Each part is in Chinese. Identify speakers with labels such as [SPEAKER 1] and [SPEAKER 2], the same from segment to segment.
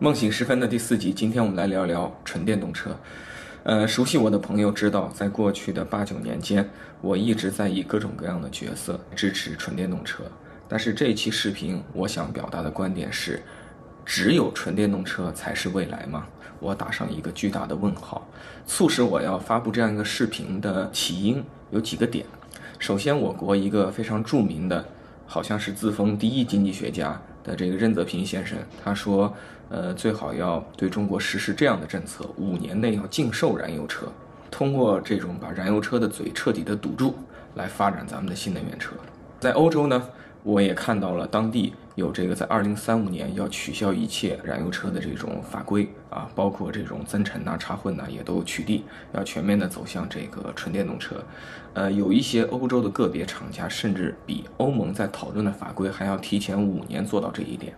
[SPEAKER 1] 梦醒时分的第四集，今天我们来聊聊纯电动车。呃，熟悉我的朋友知道，在过去的八九年间，我一直在以各种各样的角色支持纯电动车。但是这一期视频，我想表达的观点是：只有纯电动车才是未来吗？我打上一个巨大的问号。促使我要发布这样一个视频的起因有几个点。首先，我国一个非常著名的，好像是自封第一经济学家。的这个任泽平先生他说，呃，最好要对中国实施这样的政策，五年内要禁售燃油车，通过这种把燃油车的嘴彻底的堵住，来发展咱们的新能源车。在欧洲呢？我也看到了，当地有这个在二零三五年要取消一切燃油车的这种法规啊，包括这种增程呐、插混呐，也都取缔，要全面的走向这个纯电动车。呃，有一些欧洲的个别厂家，甚至比欧盟在讨论的法规还要提前五年做到这一点。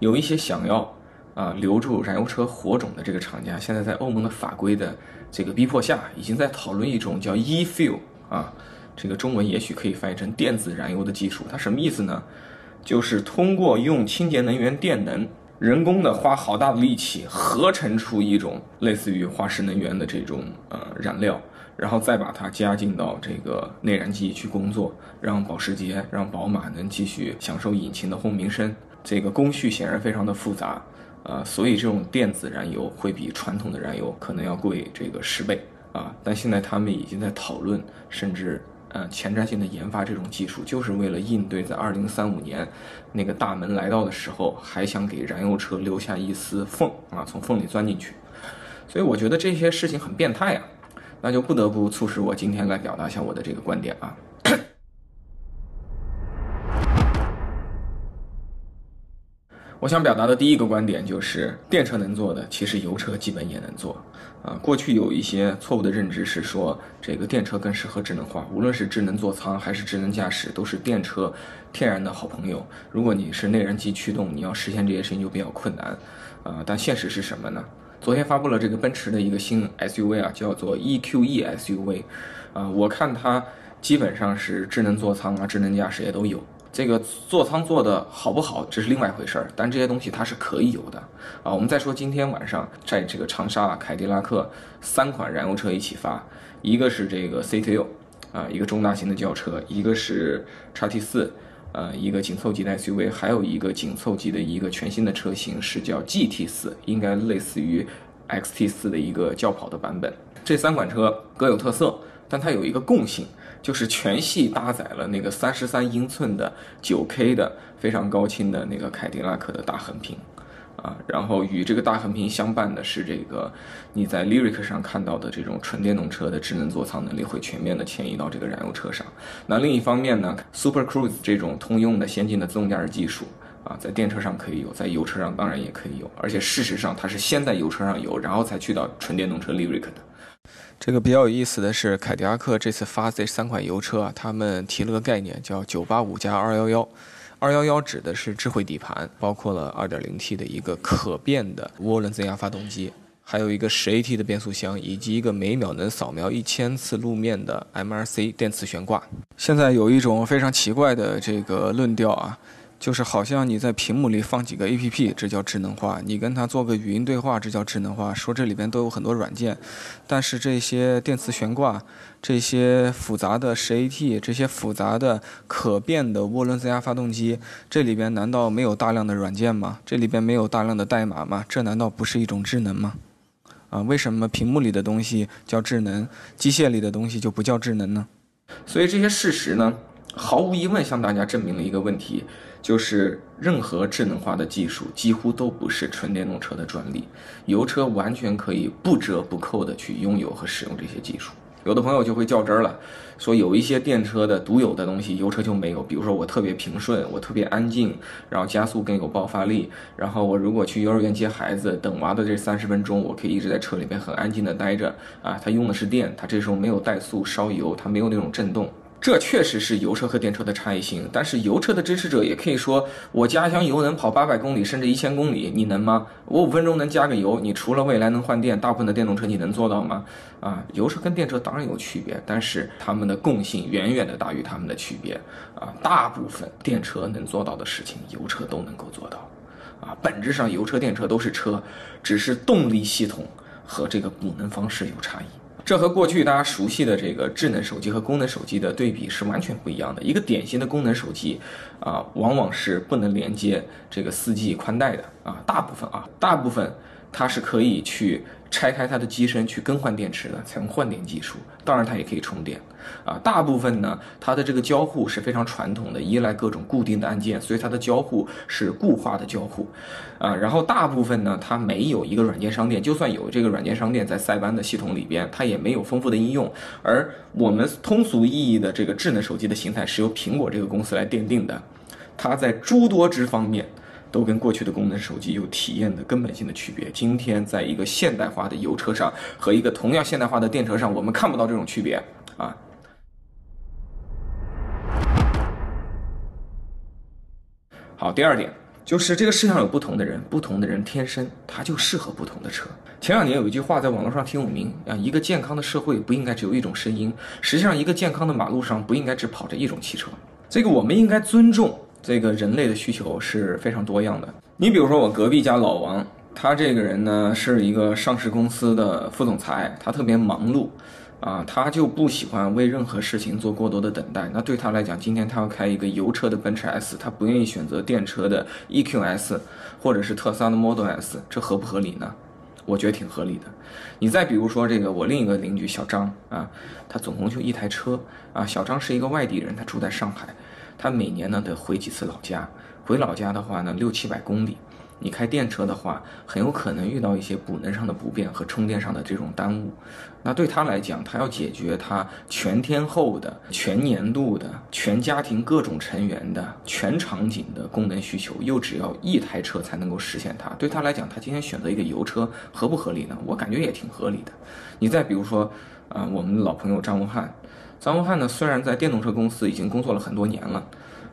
[SPEAKER 1] 有一些想要啊留住燃油车火种的这个厂家，现在在欧盟的法规的这个逼迫下，已经在讨论一种叫 e-fuel 啊。这个中文也许可以翻译成电子燃油的技术，它什么意思呢？就是通过用清洁能源电能，人工的花好大的力气合成出一种类似于化石能源的这种呃燃料，然后再把它加进到这个内燃机去工作，让保时捷、让宝马能继续享受引擎的轰鸣声。这个工序显然非常的复杂，呃，所以这种电子燃油会比传统的燃油可能要贵这个十倍啊。但现在他们已经在讨论，甚至。呃，前瞻性的研发这种技术，就是为了应对在二零三五年那个大门来到的时候，还想给燃油车留下一丝缝啊，从缝里钻进去。所以我觉得这些事情很变态啊，那就不得不促使我今天来表达一下我的这个观点啊。我想表达的第一个观点就是，电车能做的，其实油车基本也能做。啊，过去有一些错误的认知是说，这个电车更适合智能化，无论是智能座舱还是智能驾驶，都是电车天然的好朋友。如果你是内燃机驱动，你要实现这些事情就比较困难。啊，但现实是什么呢？昨天发布了这个奔驰的一个新 SUV 啊，叫做 EQE SUV。啊，我看它基本上是智能座舱啊，智能驾驶也都有。这个座舱做的好不好，这是另外一回事儿。但这些东西它是可以有的啊。我们再说今天晚上在这个长沙啊凯迪拉克三款燃油车一起发，一个是这个 CT6 啊，一个中大型的轿车，一个是叉 T 四，呃，一个紧凑级的 SUV，还有一个紧凑级的一个全新的车型是叫 GT 四，应该类似于 XT 四的一个轿跑的版本。这三款车各有特色，但它有一个共性。就是全系搭载了那个三十三英寸的九 K 的非常高清的那个凯迪拉克的大横屏，啊，然后与这个大横屏相伴的是这个你在 Lyric 上看到的这种纯电动车的智能座舱能力会全面的迁移到这个燃油车上。那另一方面呢，Super Cruise 这种通用的先进的自动驾驶技术啊，在电车上可以有，在油车上当然也可以有，而且事实上它是先在油车上有，然后才去到纯电动车 Lyric 的。这个比较有意思的是，凯迪拉克这次发这三款油车啊，他们提了个概念叫“九八五加二幺幺”。二幺幺指的是智慧底盘，包括了二点零 T 的一个可变的涡轮增压发动机，还有一个十 AT 的变速箱，以及一个每秒能扫描一千次路面的 MRC 电磁悬挂。现在有一种非常奇怪的这个论调啊。就是好像你在屏幕里放几个 A P P，这叫智能化；你跟它做个语音对话，这叫智能化。说这里边都有很多软件，但是这些电磁悬挂、这些复杂的十 A T、这些复杂的可变的涡轮增压发动机，这里边难道没有大量的软件吗？这里边没有大量的代码吗？这难道不是一种智能吗？啊，为什么屏幕里的东西叫智能，机械里的东西就不叫智能呢？所以这些事实呢，毫无疑问向大家证明了一个问题。就是任何智能化的技术几乎都不是纯电动车的专利，油车完全可以不折不扣的去拥有和使用这些技术。有的朋友就会较真儿了，说有一些电车的独有的东西，油车就没有。比如说我特别平顺，我特别安静，然后加速更有爆发力。然后我如果去幼儿园接孩子，等娃的这三十分钟，我可以一直在车里边很安静的待着。啊，它用的是电，它这时候没有怠速烧油，它没有那种震动。这确实是油车和电车的差异性，但是油车的支持者也可以说，我家乡油能跑八百公里甚至一千公里，你能吗？我五分钟能加个油，你除了未来能换电，大部分的电动车你能做到吗？啊，油车跟电车当然有区别，但是它们的共性远远的大于它们的区别。啊，大部分电车能做到的事情，油车都能够做到。啊，本质上油车、电车都是车，只是动力系统和这个补能方式有差异。这和过去大家熟悉的这个智能手机和功能手机的对比是完全不一样的。一个典型的功能手机啊，往往是不能连接这个 4G 宽带的啊，大部分啊，大部分。它是可以去拆开它的机身去更换电池的，采用换电技术。当然，它也可以充电，啊，大部分呢，它的这个交互是非常传统的，依赖各种固定的按键，所以它的交互是固化的交互，啊，然后大部分呢，它没有一个软件商店，就算有这个软件商店在塞班的系统里边，它也没有丰富的应用。而我们通俗意义的这个智能手机的形态是由苹果这个公司来奠定的，它在诸多之方面。都跟过去的功能手机有体验的根本性的区别。今天，在一个现代化的油车上和一个同样现代化的电车上，我们看不到这种区别啊。好，第二点就是这个世上有不同的人，不同的人天生他就适合不同的车。前两年有一句话在网络上挺有名啊，一个健康的社会不应该只有一种声音，实际上一个健康的马路上不应该只跑着一种汽车。这个我们应该尊重。这个人类的需求是非常多样的。你比如说我隔壁家老王，他这个人呢是一个上市公司的副总裁，他特别忙碌，啊，他就不喜欢为任何事情做过多的等待。那对他来讲，今天他要开一个油车的奔驰 S，他不愿意选择电车的 EQS，或者是特斯拉的 Model S，这合不合理呢？我觉得挺合理的。你再比如说这个我另一个邻居小张啊，他总共就一台车啊。小张是一个外地人，他住在上海。他每年呢得回几次老家，回老家的话呢六七百公里，你开电车的话，很有可能遇到一些补能上的不便和充电上的这种耽误。那对他来讲，他要解决他全天候的、全年度的、全家庭各种成员的全场景的功能需求，又只要一台车才能够实现它。对他来讲，他今天选择一个油车合不合理呢？我感觉也挺合理的。你再比如说，啊，我们的老朋友张文瀚。张文瀚呢，虽然在电动车公司已经工作了很多年了，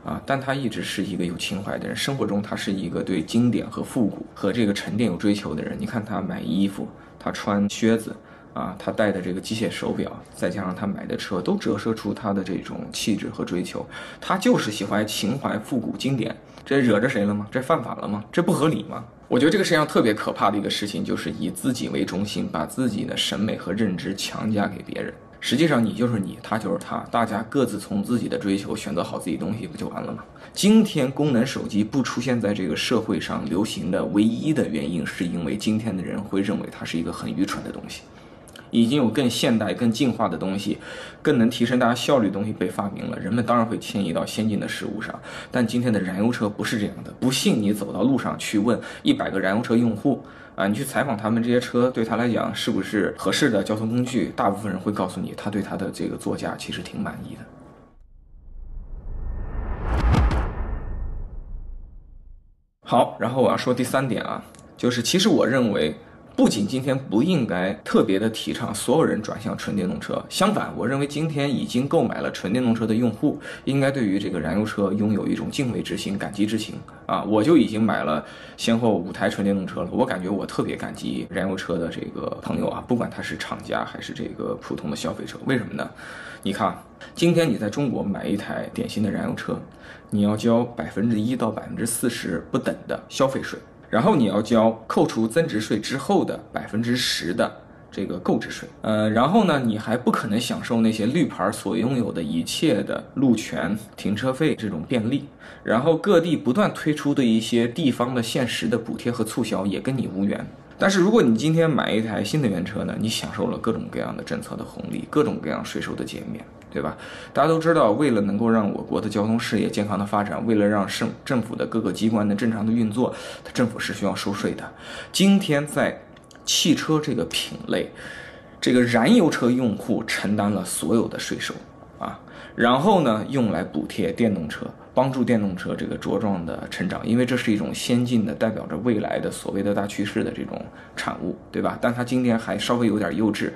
[SPEAKER 1] 啊，但他一直是一个有情怀的人。生活中，他是一个对经典和复古和这个沉淀有追求的人。你看他买衣服，他穿靴子，啊，他戴的这个机械手表，再加上他买的车，都折射出他的这种气质和追求。他就是喜欢情怀、复古、经典。这惹着谁了吗？这犯法了吗？这不合理吗？我觉得这个世界上特别可怕的一个事情，就是以自己为中心，把自己的审美和认知强加给别人。实际上，你就是你，他就是他，大家各自从自己的追求选择好自己东西，不就完了吗？今天功能手机不出现在这个社会上流行的唯一的原因，是因为今天的人会认为它是一个很愚蠢的东西。已经有更现代、更进化的东西，更能提升大家效率的东西被发明了，人们当然会迁移到先进的事物上。但今天的燃油车不是这样的，不信你走到路上去问一百个燃油车用户。啊，你去采访他们，这些车对他来讲是不是合适的交通工具？大部分人会告诉你，他对他的这个座驾其实挺满意的。好，然后我要说第三点啊，就是其实我认为。不仅今天不应该特别的提倡所有人转向纯电动车，相反，我认为今天已经购买了纯电动车的用户，应该对于这个燃油车拥有一种敬畏之心、感激之情啊！我就已经买了先后五台纯电动车了，我感觉我特别感激燃油车的这个朋友啊，不管他是厂家还是这个普通的消费者，为什么呢？你看，今天你在中国买一台典型的燃油车，你要交百分之一到百分之四十不等的消费税。然后你要交扣除增值税之后的百分之十的这个购置税，呃，然后呢，你还不可能享受那些绿牌所拥有的一切的路权、停车费这种便利，然后各地不断推出的一些地方的限时的补贴和促销也跟你无缘。但是如果你今天买一台新能源车呢，你享受了各种各样的政策的红利，各种各样税收的减免。对吧？大家都知道，为了能够让我国的交通事业健康的发展，为了让政政府的各个机关的正常的运作，它政府是需要收税的。今天在汽车这个品类，这个燃油车用户承担了所有的税收啊，然后呢，用来补贴电动车。帮助电动车这个茁壮的成长，因为这是一种先进的、代表着未来的所谓的大趋势的这种产物，对吧？但它今天还稍微有点幼稚，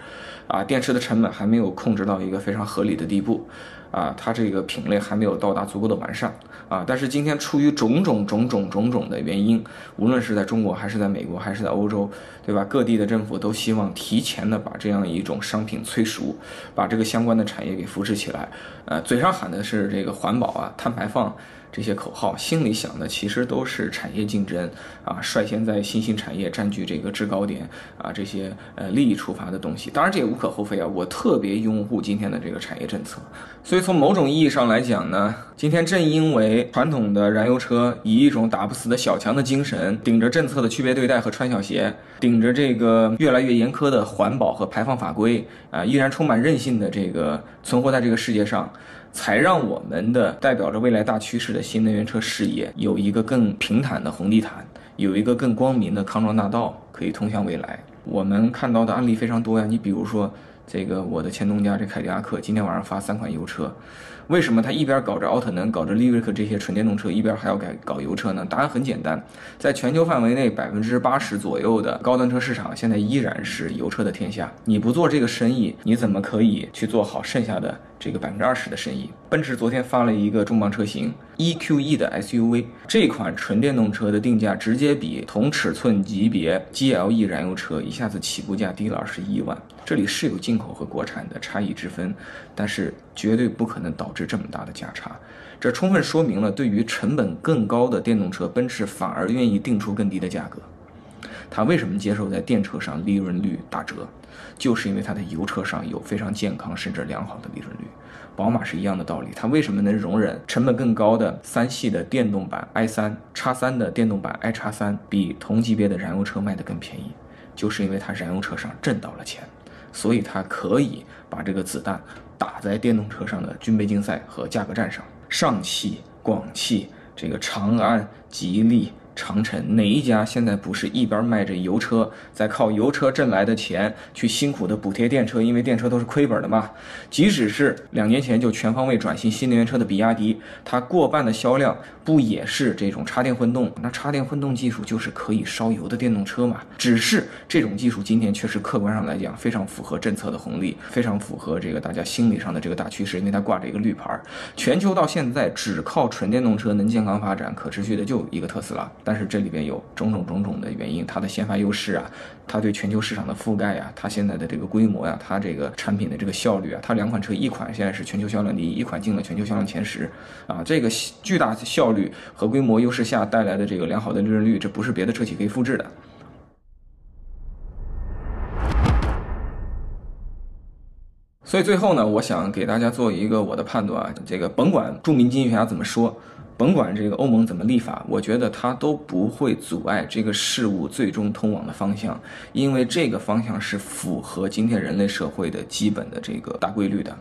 [SPEAKER 1] 啊，电池的成本还没有控制到一个非常合理的地步。啊，它这个品类还没有到达足够的完善啊！但是今天出于种种种种种种的原因，无论是在中国还是在美国还是在欧洲，对吧？各地的政府都希望提前的把这样一种商品催熟，把这个相关的产业给扶持起来。呃，嘴上喊的是这个环保啊、碳排放。这些口号，心里想的其实都是产业竞争啊，率先在新兴产业占据这个制高点啊，这些呃利益出发的东西。当然这也无可厚非啊，我特别拥护今天的这个产业政策。所以从某种意义上来讲呢，今天正因为传统的燃油车以一种打不死的小强的精神，顶着政策的区别对待和穿小鞋，顶着这个越来越严苛的环保和排放法规啊，依然充满韧性的这个存活在这个世界上，才让我们的代表着未来大趋势的新能源车事业有一个更平坦的红地毯，有一个更光明的康庄大道可以通向未来。我们看到的案例非常多呀，你比如说。这个我的前东家这凯迪拉克今天晚上发三款油车，为什么他一边搞着奥特能、搞着 Lyric 这些纯电动车，一边还要改搞油车呢？答案很简单，在全球范围内百分之八十左右的高端车市场现在依然是油车的天下。你不做这个生意，你怎么可以去做好剩下的这个百分之二十的生意？奔驰昨天发了一个重磅车型 EQE 的 SUV，这款纯电动车的定价直接比同尺寸级别 GLE 燃油车一下子起步价低了二十一万。这里是有进口和国产的差异之分，但是绝对不可能导致这么大的价差。这充分说明了，对于成本更高的电动车，奔驰反而愿意定出更低的价格。它为什么接受在电车上利润率打折？就是因为它在油车上有非常健康甚至良好的利润率。宝马是一样的道理，它为什么能容忍成本更高的三系的电动版 i 三叉三的电动版 i 叉三比同级别的燃油车卖得更便宜？就是因为它燃油车上挣到了钱。所以它可以把这个子弹打在电动车上的军备竞赛和价格战上，上汽、广汽、这个长安、吉利。长城哪一家现在不是一边卖着油车，在靠油车挣来的钱去辛苦的补贴电车？因为电车都是亏本的嘛。即使是两年前就全方位转型新能源车的比亚迪，它过半的销量不也是这种插电混动？那插电混动技术就是可以烧油的电动车嘛？只是这种技术今天确实客观上来讲非常符合政策的红利，非常符合这个大家心理上的这个大趋势，因为它挂着一个绿牌。全球到现在只靠纯电动车能健康发展、可持续的就一个特斯拉。但是这里边有种种种种的原因，它的先发优势啊，它对全球市场的覆盖啊，它现在的这个规模呀，它这个产品的这个效率啊，它两款车一款现在是全球销量第一，一款进了全球销量前十，啊，这个巨大的效率和规模优势下带来的这个良好的利润率，这不是别的车企可以复制的。所以最后呢，我想给大家做一个我的判断啊，这个甭管著名经济学家怎么说。甭管这个欧盟怎么立法，我觉得它都不会阻碍这个事物最终通往的方向，因为这个方向是符合今天人类社会的基本的这个大规律的。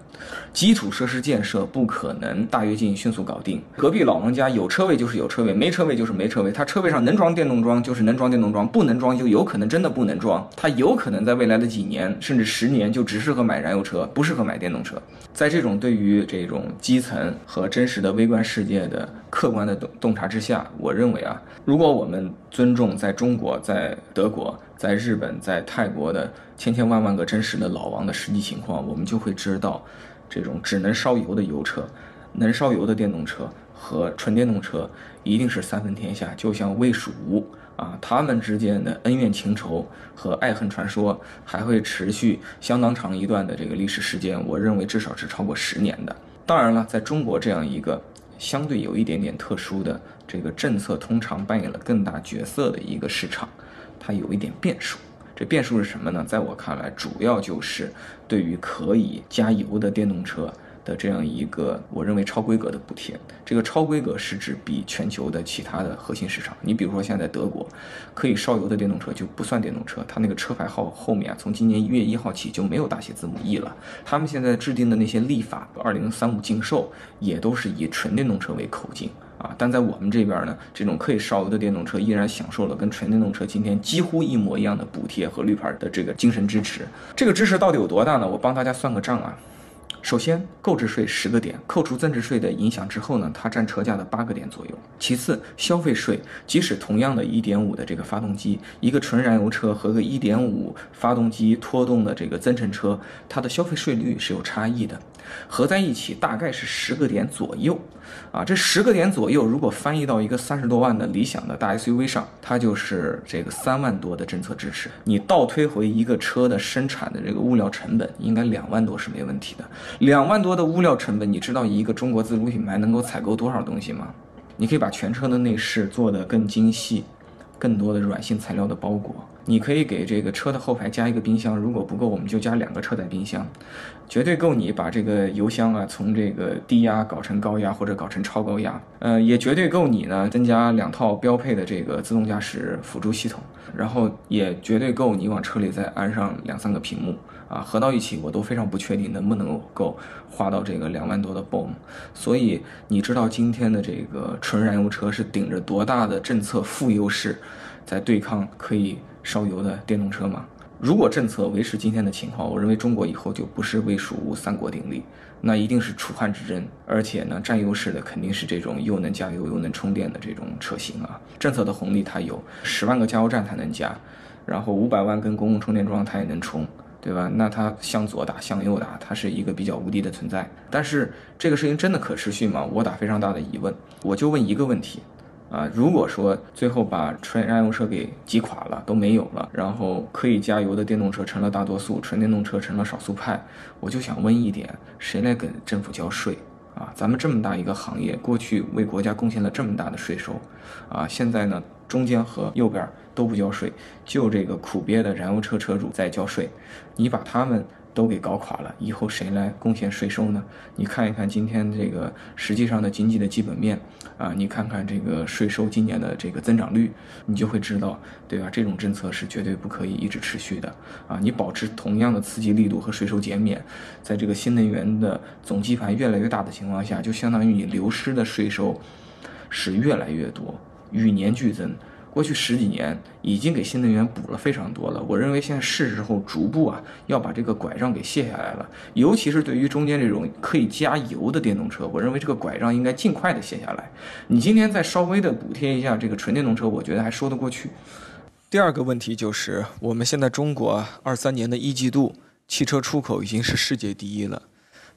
[SPEAKER 1] 基础设施建设不可能大跃进迅速搞定，隔壁老王家有车位就是有车位，没车位就是没车位，他车位上能装电动桩就是能装电动桩，不能装就有可能真的不能装，它有可能在未来的几年甚至十年就只适合买燃油车，不适合买电动车。在这种对于这种基层和真实的微观世界的。客观的洞洞察之下，我认为啊，如果我们尊重在中国、在德国、在日本、在泰国的千千万万个真实的老王的实际情况，我们就会知道，这种只能烧油的油车、能烧油的电动车和纯电动车一定是三分天下，就像魏蜀吴啊，他们之间的恩怨情仇和爱恨传说还会持续相当长一段的这个历史时间，我认为至少是超过十年的。当然了，在中国这样一个。相对有一点点特殊的这个政策，通常扮演了更大角色的一个市场，它有一点变数。这变数是什么呢？在我看来，主要就是对于可以加油的电动车。的这样一个我认为超规格的补贴，这个超规格是指比全球的其他的核心市场，你比如说现在德国，可以烧油的电动车就不算电动车，它那个车牌号后面啊，从今年一月一号起就没有大写字母 E 了。他们现在制定的那些立法，二零三五禁售，也都是以纯电动车为口径啊。但在我们这边呢，这种可以烧油的电动车依然享受了跟纯电动车今天几乎一模一样的补贴和绿牌的这个精神支持。这个支持到底有多大呢？我帮大家算个账啊。首先，购置税十个点，扣除增值税的影响之后呢，它占车价的八个点左右。其次，消费税，即使同样的一点五的这个发动机，一个纯燃油车和个一点五发动机拖动的这个增程车，它的消费税率是有差异的。合在一起大概是十个点左右，啊，这十个点左右，如果翻译到一个三十多万的理想的大 SUV 上，它就是这个三万多的政策支持。你倒推回一个车的生产的这个物料成本，应该两万多是没问题的。两万多的物料成本，你知道一个中国自主品牌能够采购多少东西吗？你可以把全车的内饰做得更精细，更多的软性材料的包裹。你可以给这个车的后排加一个冰箱，如果不够，我们就加两个车载冰箱，绝对够你把这个油箱啊从这个低压搞成高压或者搞成超高压。呃，也绝对够你呢增加两套标配的这个自动驾驶辅助系统，然后也绝对够你往车里再安上两三个屏幕啊，合到一起我都非常不确定能不能够花到这个两万多的 BOM。所以你知道今天的这个纯燃油车是顶着多大的政策负优势，在对抗可以。烧油的电动车嘛，如果政策维持今天的情况，我认为中国以后就不是魏蜀吴三国鼎立，那一定是楚汉之争，而且呢，占优势的肯定是这种又能加油又能充电的这种车型啊。政策的红利它有，十万个加油站它能加，然后五百万根公共充电桩它也能充，对吧？那它向左打向右打，它是一个比较无敌的存在。但是这个事情真的可持续吗？我打非常大的疑问。我就问一个问题。啊，如果说最后把纯燃油车给击垮了，都没有了，然后可以加油的电动车成了大多数，纯电动车成了少数派，我就想问一点，谁来给政府交税啊？咱们这么大一个行业，过去为国家贡献了这么大的税收，啊，现在呢，中间和右边都不交税，就这个苦憋的燃油车车主在交税，你把他们。都给搞垮了，以后谁来贡献税收呢？你看一看今天这个实际上的经济的基本面啊，你看看这个税收今年的这个增长率，你就会知道，对吧？这种政策是绝对不可以一直持续的啊！你保持同样的刺激力度和税收减免，在这个新能源的总基盘越来越大的情况下，就相当于你流失的税收是越来越多，与年俱增。过去十几年已经给新能源补了非常多了，我认为现在是时候逐步啊要把这个拐杖给卸下来了，尤其是对于中间这种可以加油的电动车，我认为这个拐杖应该尽快的卸下来。你今天再稍微的补贴一下这个纯电动车，我觉得还说得过去。第二个问题就是，我们现在中国二三年的一季度汽车出口已经是世界第一了。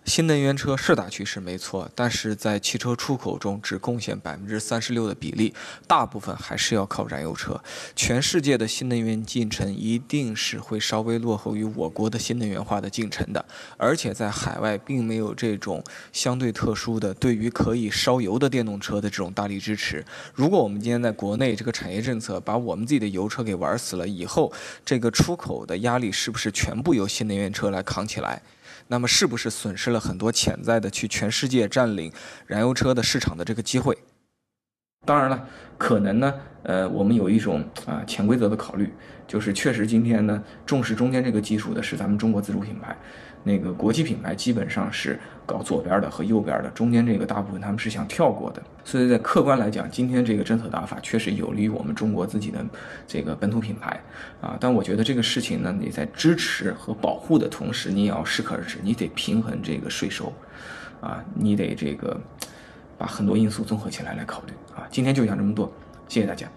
[SPEAKER 1] 新能源车是大趋势，没错，但是在汽车出口中只贡献百分之三十六的比例，大部分还是要靠燃油车。全世界的新能源进程一定是会稍微落后于我国的新能源化的进程的，而且在海外并没有这种相对特殊的对于可以烧油的电动车的这种大力支持。如果我们今天在国内这个产业政策把我们自己的油车给玩死了以后，这个出口的压力是不是全部由新能源车来扛起来？那么是不是损失了很多潜在的去全世界占领燃油车的市场的这个机会？当然了，可能呢，呃，我们有一种啊潜规则的考虑，就是确实今天呢重视中间这个技术的是咱们中国自主品牌。那个国际品牌基本上是搞左边的和右边的，中间这个大部分他们是想跳过的。所以在客观来讲，今天这个政策打法确实有利于我们中国自己的这个本土品牌啊。但我觉得这个事情呢，你在支持和保护的同时，你也要适可而止，你得平衡这个税收啊，你得这个把很多因素综合起来来考虑啊。今天就讲这么多，谢谢大家。